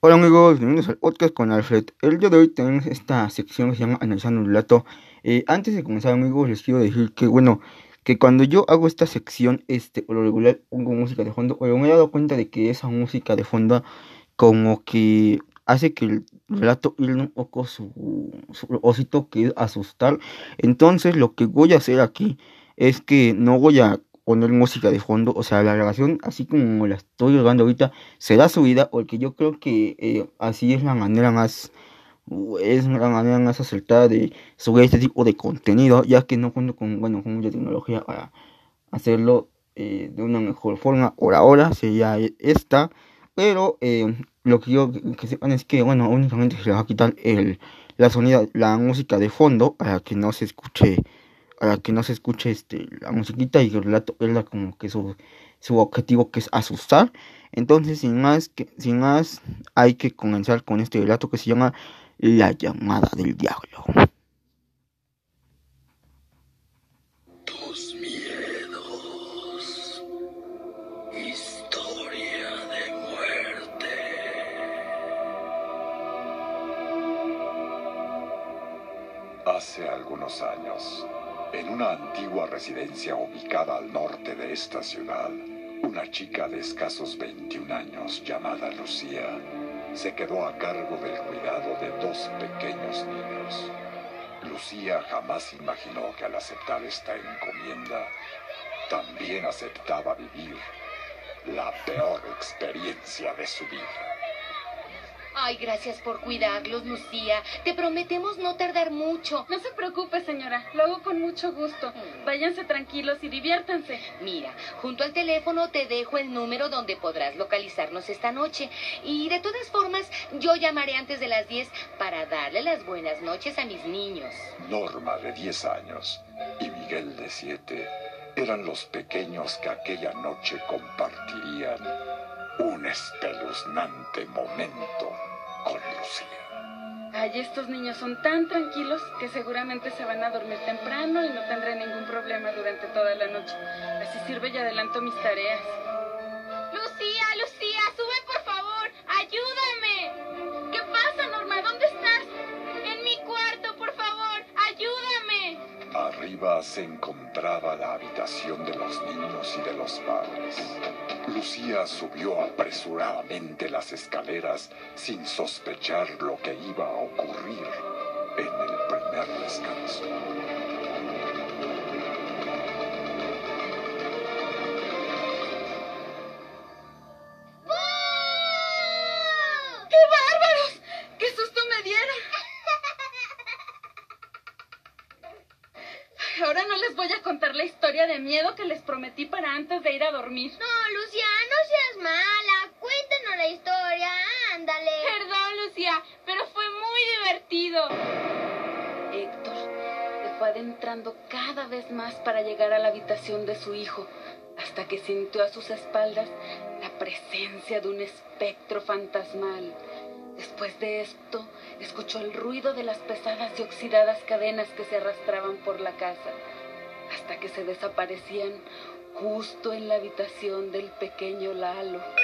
Hola amigos, bienvenidos al podcast con Alfred. El día de hoy tenemos esta sección que se llama Analizando el relato. Eh, antes de comenzar amigos, les quiero decir que bueno, que cuando yo hago esta sección, este, o lo regular pongo música de fondo, pero me he dado cuenta de que esa música de fondo como que hace que el relato ir un poco su, su propósito que es asustar. Entonces lo que voy a hacer aquí es que no voy a poner música de fondo, o sea, la grabación, así como la estoy grabando ahorita, será subida, porque yo creo que eh, así es la manera más, es la manera más acertada de subir este tipo de contenido, ya que no cuento con, bueno, con mucha tecnología para hacerlo eh, de una mejor forma. Por ahora sería esta, pero eh, lo que yo que sepan es que, bueno, únicamente se va a quitar el, la sonido, la música de fondo para que no se escuche para que no se escuche este, la musiquita y el relato es como que su, su objetivo que es asustar. Entonces, sin más, que, sin más, hay que comenzar con este relato que se llama La llamada del diablo. Tus miedos. Historia de muerte. Hace algunos años, en una antigua residencia ubicada al norte de esta ciudad, una chica de escasos 21 años llamada Lucía se quedó a cargo del cuidado de dos pequeños niños. Lucía jamás imaginó que al aceptar esta encomienda, también aceptaba vivir la peor experiencia de su vida. Ay, gracias por cuidarlos, Lucía. Te prometemos no tardar mucho. No se preocupe, señora. Lo hago con mucho gusto. Váyanse tranquilos y diviértanse. Mira, junto al teléfono te dejo el número donde podrás localizarnos esta noche. Y de todas formas, yo llamaré antes de las 10 para darle las buenas noches a mis niños. Norma, de 10 años, y Miguel, de 7, eran los pequeños que aquella noche compartirían un espeluznante momento con. Ay, estos niños son tan tranquilos que seguramente se van a dormir temprano y no tendré ningún problema durante toda la noche. Así sirve y adelanto mis tareas. Se encontraba la habitación de los niños y de los padres. Lucía subió apresuradamente las escaleras sin sospechar lo que iba a ocurrir en el primer descanso. Ahora no les voy a contar la historia de miedo que les prometí para antes de ir a dormir. No, Lucía, no seas mala. Cuéntanos la historia, ándale. Perdón, Lucía, pero fue muy divertido. Héctor se fue adentrando cada vez más para llegar a la habitación de su hijo, hasta que sintió a sus espaldas la presencia de un espectro fantasmal. Después de esto, escuchó el ruido de las pesadas y oxidadas cadenas que se arrastraban por la casa, hasta que se desaparecían justo en la habitación del pequeño Lalo. Ahora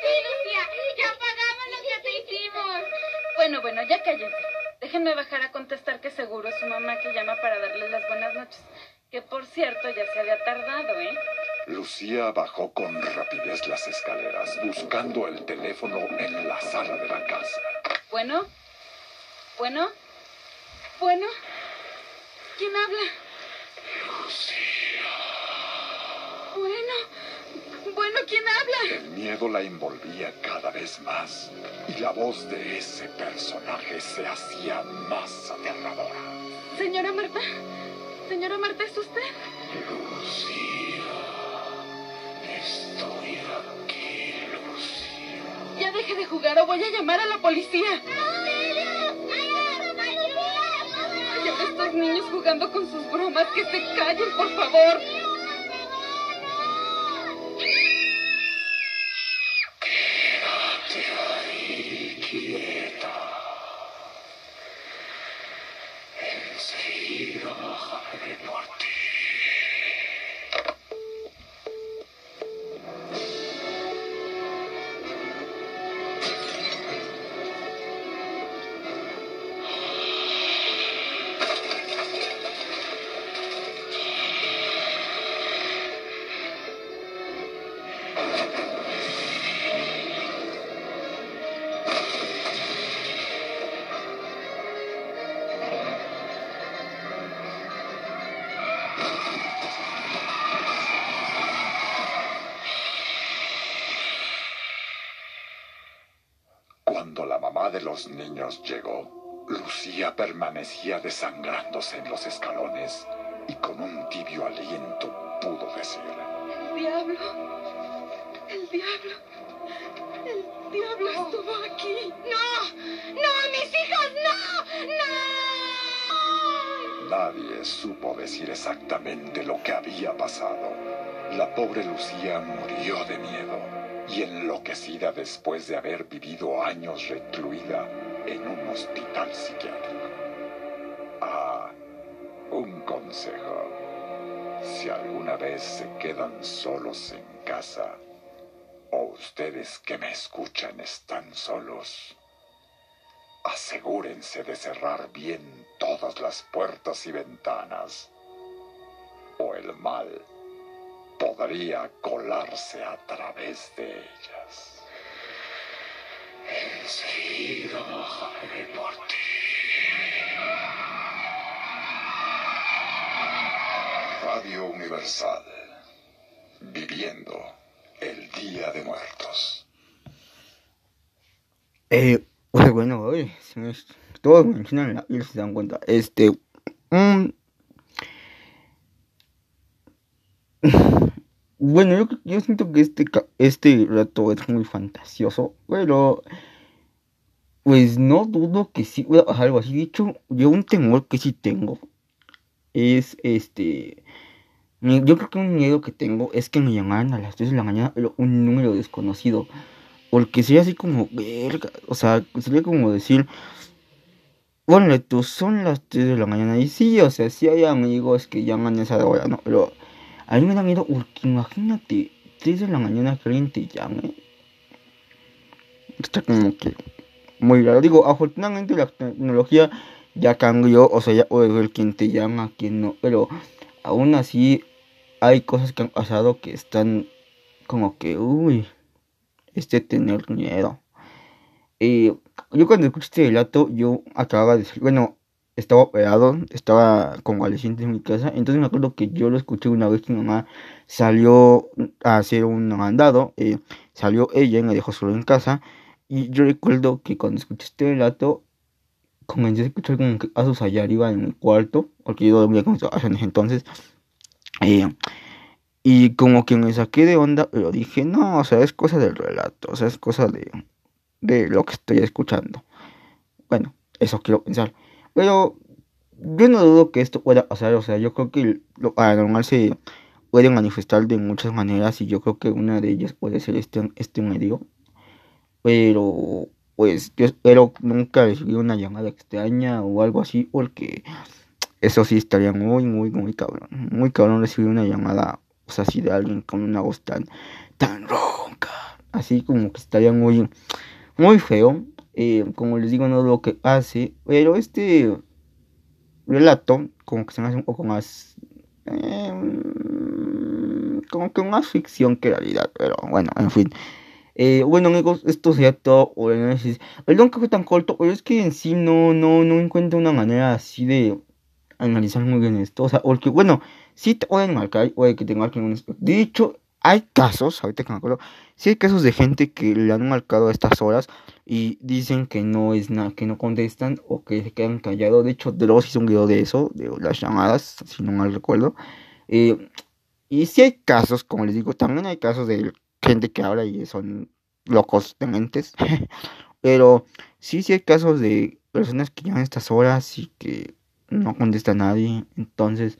sí, Lucía, ya pagamos lo que te hicimos. Bueno, bueno, ya cállense. Déjenme bajar a contestar que seguro es su mamá que llama para darles las buenas noches. Que por cierto ya se había tardado, ¿eh? Lucía bajó con rapidez las escaleras, buscando el teléfono en la sala de la casa. Bueno, bueno, bueno. ¿Quién habla? Bueno, bueno, ¿quién habla? El miedo la envolvía cada vez más y la voz de ese personaje se hacía más aterradora. Señora Marta, señora Marta, ¿es usted? Lucía, estoy aquí, Lucía. Ya deje de jugar o voy a llamar a la policía. Ay, a estos niños jugando con sus bromas, que se callen, por favor. Cuando la mamá de los niños llegó, Lucía permanecía desangrándose en los escalones y con un tibio aliento pudo decir, El diablo. El diablo. El diablo estuvo aquí. ¡No! ¡No, mis hijos, no! ¡No! Nadie supo decir exactamente lo que había pasado. La pobre Lucía murió de miedo y enloquecida después de haber vivido años recluida en un hospital psiquiátrico. Ah, un consejo. Si alguna vez se quedan solos en casa, o ustedes que me escuchan están solos, asegúrense de cerrar bien todas las puertas y ventanas, o el mal podría colarse a través de ellas. Enseguida bajaré por ti. Radio Universal, viviendo el Día de Muertos. Eh, pues bueno, oye, se me- todos mencionan la se dan cuenta. Este. mm, bueno, yo, yo siento que este, este rato es muy fantasioso, pero. Pues no dudo que sí algo así. De hecho, yo un temor que sí tengo es este. Yo creo que un miedo que tengo es que me llamaran a las 3 de la mañana un número desconocido. Porque sería así como, verga, o sea, sería como decir, bueno, tú son las 3 de la mañana. Y sí, o sea, sí hay amigos que llaman a esa hora, ¿no? Pero a mí me da miedo porque imagínate, 3 de la mañana que alguien te llame. Está como que muy raro. Digo, afortunadamente la tecnología ya cambió, o sea, ya puedes ver quién te llama, quién no. Pero aún así hay cosas que han pasado que están como que, uy, este tener miedo. Eh, yo cuando escuché este relato, yo acababa de decir, bueno, estaba operado, estaba convaleciente en mi casa, entonces me acuerdo que yo lo escuché una vez que mi mamá salió a hacer un mandado, eh, salió ella y me dejó solo en casa, y yo recuerdo que cuando escuché este relato, comencé a escuchar como que pasos allá arriba en mi cuarto, porque yo dormía con mis en ese entonces, eh, y como que me saqué de onda, pero dije, no, o sea, es cosa del relato, o sea, es cosa de, de lo que estoy escuchando. Bueno, eso quiero pensar. Pero yo no dudo que esto pueda pasar, o sea, yo creo que lo paranormal se puede manifestar de muchas maneras y yo creo que una de ellas puede ser este, este medio. Pero, pues, yo espero nunca recibir una llamada extraña o algo así, porque eso sí estaría muy, muy, muy cabrón. Muy cabrón recibir una llamada, o sea, así de alguien con una voz tan, tan ronca. Así como que estaría muy, muy feo. Eh, como les digo, no lo que hace, pero este relato, como que se me hace un poco más. eh, como que más ficción que realidad, pero bueno, en fin. Eh, bueno amigos, esto sería todo el análisis. Perdón que fue tan corto, pero es que en sí no, no, no encuentro una manera así de analizar muy bien esto. O sea, porque bueno, sí te pueden marcar, puede que te marquen un... De hecho, hay casos, ahorita que me acuerdo, sí hay casos de gente que le han marcado a estas horas y dicen que no es nada, que no contestan o que se quedan callados. De hecho, Dross hizo un video de eso, de las llamadas, si no mal recuerdo. Eh, y sí hay casos, como les digo, también hay casos de gente que habla y son locos de mentes. Pero sí, sí hay casos de personas que llaman a estas horas y que no contesta a nadie. Entonces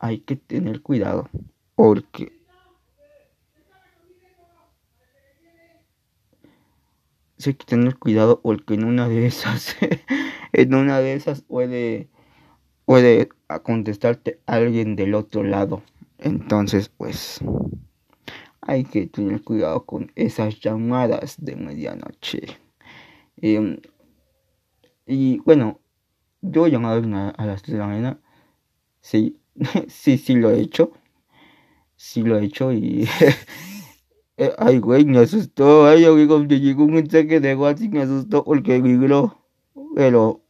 hay que tener cuidado. Porque hay que tener cuidado porque en una de esas, en una de esas puede, puede contestarte alguien del otro lado. Entonces, pues, hay que tener cuidado con esas llamadas de medianoche. Em, y bueno, yo he llamado a las 3 de la mañana. Sí, sí, sí lo he hecho. Sí lo he hecho y... eh, Ay, güey, me asustó. Ay, amigo, me llegó un mensaje de WhatsApp me asustó porque vibró. Pero,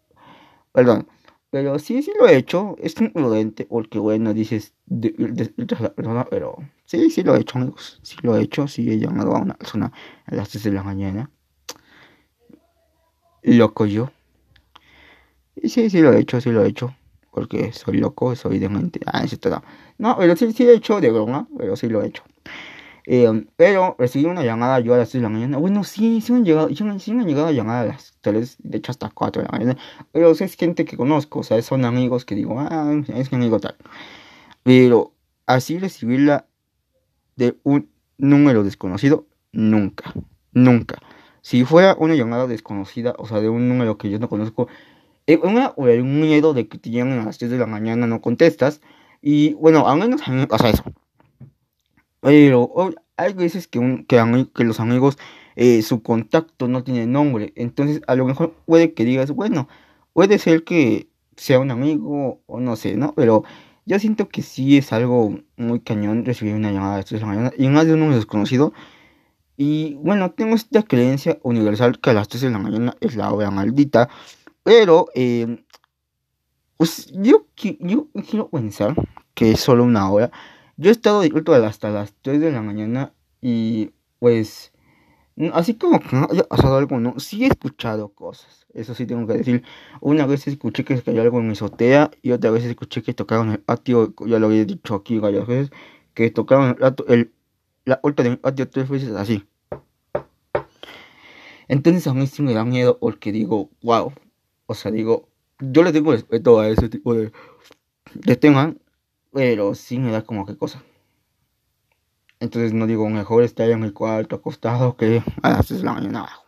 perdón. Pero sí, sí lo he hecho. Es imprudente porque, bueno, dices, de- pero sí, sí lo he hecho, amigos. Sí lo he hecho. Sí he llamado a una persona a las 3 de la mañana. loco yo. Y sí, sí lo he hecho, sí lo he hecho. Porque soy loco, soy demente. Ah, etc. No, pero sí, sí he hecho de broma, pero sí lo he hecho. Eh, pero recibí una llamada yo a las 3 de la mañana. Bueno, sí, sí me han llegado, sí me, han llegado a llamar a las 3, de hecho hasta 4 de la mañana. Pero es gente que conozco, o sea, son amigos que digo, ah, es mi amigo tal. Pero así recibirla de un número desconocido, nunca, nunca. Si fuera una llamada desconocida, o sea, de un número que yo no conozco, una, o el miedo de que te llamen a las 3 de la mañana, no contestas. Y bueno, al menos a mí me pasa eso. Pero o- hay veces que, los amigos, eh, su contacto no tiene nombre. Entonces, a lo mejor puede que digas, bueno, puede ser que sea un amigo o no sé, ¿no? Pero yo siento que sí es algo muy cañón recibir una llamada a las 3 de la mañana y más de un número desconocido. Y bueno, tengo esta creencia universal que a las 3 de la mañana es la hora maldita. Pero eh, pues yo, yo quiero pensar que es solo una hora. Yo he estado despierto hasta las 3 de la mañana y pues así como que no haya pasado algo, no, sí he escuchado cosas. Eso sí tengo que decir. Una vez escuché que cayó algo en mi azotea y otra vez escuché que tocaron el patio, ya lo había dicho aquí varias veces, que tocaron el, la puerta del patio tres veces así. Entonces a mí sí me da miedo porque digo, wow, o sea, digo, yo le tengo respeto a ese tipo de, de temas, pero sí me da como que cosa. Entonces no digo, mejor estar en mi cuarto acostado que a las 6 de la mañana abajo.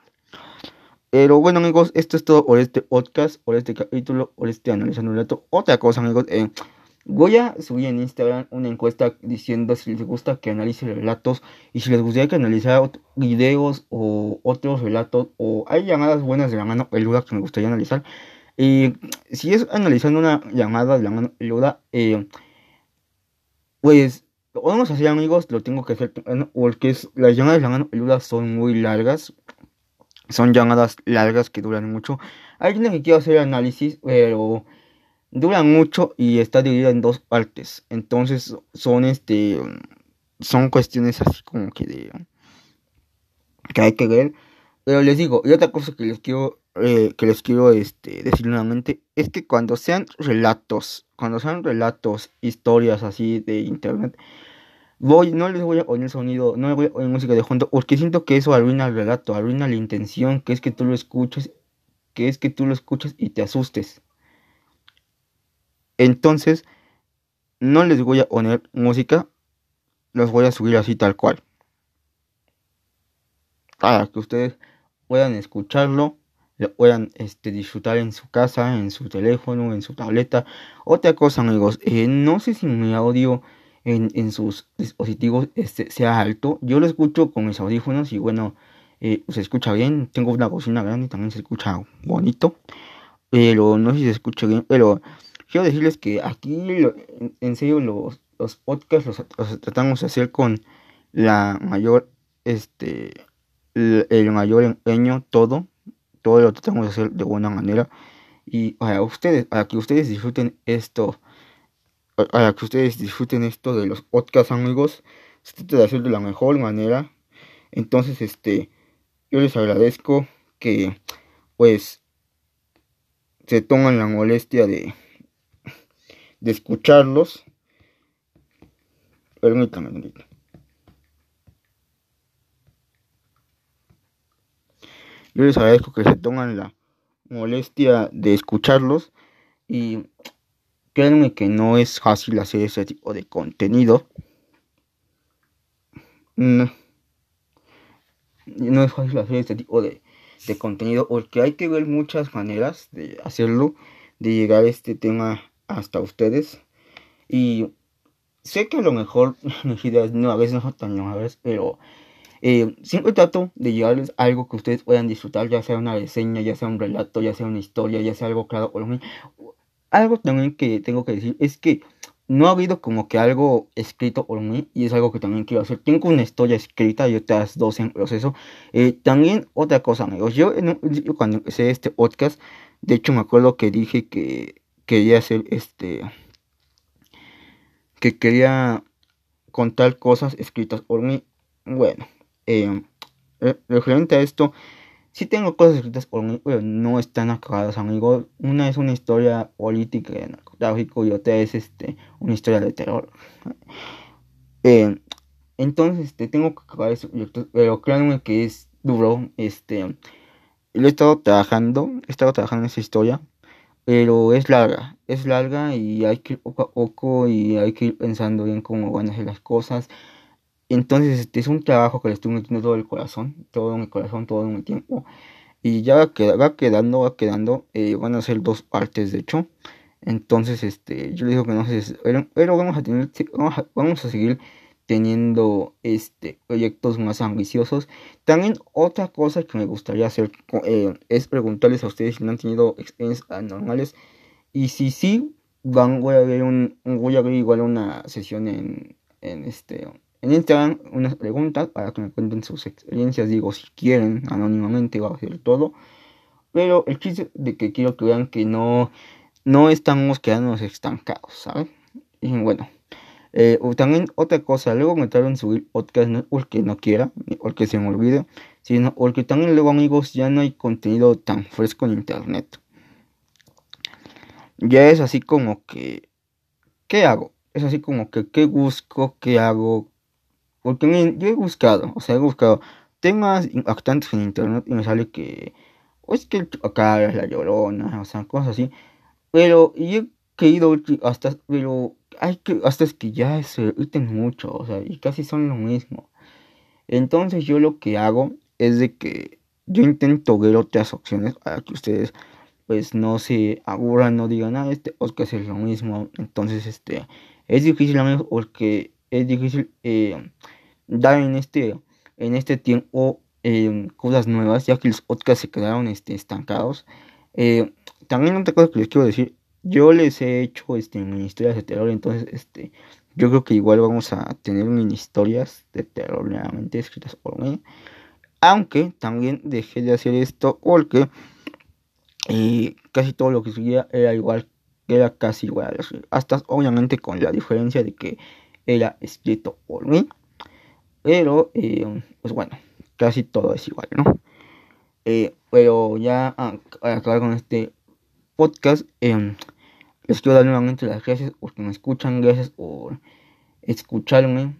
Pero bueno amigos, esto es todo por este podcast, por este capítulo, por este analizando un relato. Otra cosa amigos, eh, voy a subir en Instagram una encuesta diciendo si les gusta que analice relatos y si les gustaría que analizara videos o otros relatos o hay llamadas buenas de la mano peluda que me gustaría analizar. Y si es analizando una llamada de la mano peluda, eh, pues lo podemos hacer amigos, lo tengo que hacer temprano, porque las llamadas de la mano son muy largas. Son llamadas largas que duran mucho. Hay una que quiero hacer análisis, pero dura mucho y está dividida en dos partes. Entonces son este son cuestiones así como que de que hay que ver. Pero les digo, y otra cosa que les quiero eh, que les quiero este, decir nuevamente es que cuando sean relatos, cuando sean relatos, historias así de internet, voy, no les voy a poner sonido, no les voy a poner música de fondo, porque siento que eso arruina el relato, arruina la intención, que es que tú lo escuches, que es que tú lo escuches y te asustes. Entonces, no les voy a poner música, los voy a subir así tal cual. Para que ustedes puedan escucharlo, lo puedan este, disfrutar en su casa, en su teléfono, en su tableta. Otra cosa, amigos, eh, no sé si mi audio en, en sus dispositivos este, sea alto. Yo lo escucho con mis audífonos y bueno, eh, se escucha bien. Tengo una bocina grande y también se escucha bonito. Pero no sé si se escucha bien. Pero quiero decirles que aquí, lo- en, serio, los, los podcasts los, los tratamos de hacer con la mayor, este, el, mayor empeño, todo. Todo lo tratamos de hacer de buena manera. Y para ustedes, para que ustedes disfruten esto, pa- para que ustedes disfruten esto de los podcasts, amigos, se trata de hacer de la mejor manera. Entonces, este, yo les agradezco que, pues, se toman la molestia de, de escucharlos. Permítanme, Yo les agradezco que se toman la molestia de escucharlos y créanme que no es fácil hacer ese tipo de contenido. No, no es fácil hacer este tipo de, de contenido porque hay que ver muchas maneras de hacerlo, de llegar este tema hasta ustedes. Y sé que a lo mejor mis ideas no, a veces no son tan nuevas, pero eh, siempre trato de llevarles algo que ustedes puedan disfrutar, ya sea una reseña, ya sea un relato, ya sea una historia, ya sea algo claro mí. Algo también que tengo que decir es que no ha habido como que algo escrito por mí y es algo que también quiero hacer. Tengo una historia escrita y otras dos en proceso. Eh, también otra cosa, amigos. Yo, principio, cuando empecé este podcast, de hecho me acuerdo que dije que quería hacer este... que quería contar cosas escritas por mí. Bueno, eh, eh, referente a esto, sí tengo cosas escritas por mí, pero no están acabadas, amigos. Una es una historia política de y otra es este, una historia de terror. Eh, entonces, este, tengo que acabar ese proyecto, pero créanme que es duro. Este, lo he estado trabajando, he estado trabajando en esa historia, pero es larga, es larga y hay que ir poco a poco y hay que ir pensando bien cómo van a ser las cosas. Entonces, este es un trabajo que le estoy metiendo todo el corazón, todo mi corazón, todo mi tiempo. Y ya va, quedando, va quedando. Eh, van a ser dos partes, de hecho. Entonces, este, yo le digo que no sé, pero, pero vamos a tener, vamos a, seguir teniendo este proyectos más ambiciosos. También otra cosa que me gustaría hacer eh, es preguntarles a ustedes si no han tenido experiencias anormales y si sí van voy a ver un, voy a ver igual una sesión en, en este en Instagram unas preguntas para que me cuenten sus experiencias, digo, si quieren, anónimamente va a ser todo. Pero el chiste de que quiero que vean que no, no estamos quedándonos estancados, ¿saben? Y bueno, eh, también otra cosa, luego me tardo en subir podcast no porque no quiera, porque se me olvide, sino porque también luego amigos ya no hay contenido tan fresco en internet. Ya es así como que, ¿qué hago? Es así como que, ¿qué busco? ¿Qué hago? Porque yo he buscado, o sea, he buscado temas impactantes en internet y me sale que, o es que acá es la llorona, o sea, cosas así. Pero y he querido hasta, pero hay que, hasta es que ya se repiten mucho, o sea, y casi son lo mismo. Entonces yo lo que hago es de que yo intento ver otras opciones para que ustedes pues no se aburran, no digan, ah, este Oscar es lo mismo. Entonces, este, es difícil, amigos, porque es difícil eh, dar en este, en este tiempo eh, cosas nuevas, ya que los podcasts se quedaron este, estancados. Eh, también otra cosa que les quiero decir, yo les he hecho este, mini historias de terror, entonces este, yo creo que igual vamos a tener mini historias de terror nuevamente escritas por mí. Aunque también dejé de hacer esto porque casi todo lo que subía era igual, era casi igual. Hasta obviamente con la diferencia de que era escrito por mí. Pero, eh, pues bueno, casi todo es igual, ¿no? Eh, pero ya a, acabar con este podcast, eh, les quiero dar nuevamente las gracias porque me escuchan, gracias por escucharme.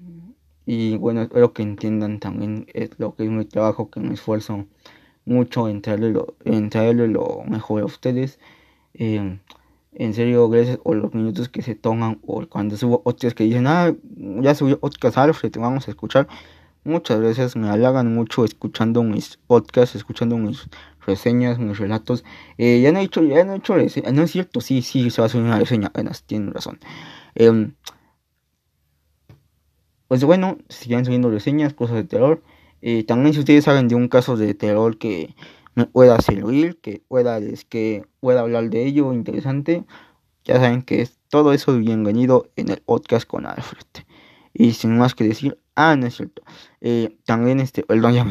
Y bueno, espero que entiendan también lo que es mi trabajo, que me esfuerzo mucho en traerle lo, en traerle lo mejor a ustedes. En serio, gracias por los minutos que se toman o cuando subo otros que dicen, ah, ya subió podcast Alfred, te vamos a escuchar. Muchas veces me halagan mucho escuchando mis podcasts, escuchando mis reseñas, mis relatos. Eh, ya no he hecho, ya no he hecho reseña. No es cierto, sí, sí, se va a hacer una reseña apenas, tienen razón. Em, pues bueno, sigan subiendo reseñas, cosas de terror. Eh, también si ustedes saben de un caso de terror que me pueda servir, que pueda, que pueda hablar de ello interesante, ya saben que es todo eso bienvenido en el podcast con Alfred. Y sin más que decir, ah, no es cierto. Eh, también este, perdón, ya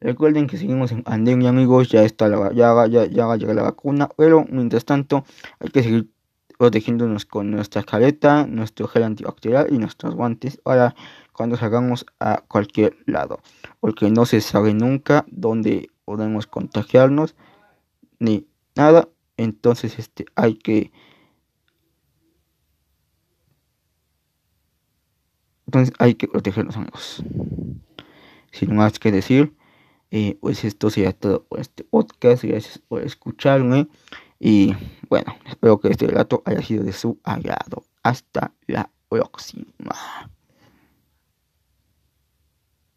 Recuerden que seguimos en pandemia, amigos. Ya está la, ya, ya, ya va a llegar la vacuna. Pero mientras tanto, hay que seguir protegiéndonos con nuestra careta, nuestro gel antibacterial y nuestros guantes para cuando salgamos a cualquier lado. Porque no se sabe nunca dónde podemos contagiarnos ni nada. Entonces, este, hay que... Entonces hay que protegernos amigos. Sin más que decir, eh, pues esto sería todo por este podcast. Gracias por escucharme. Y bueno, espero que este relato haya sido de su agrado. Hasta la próxima.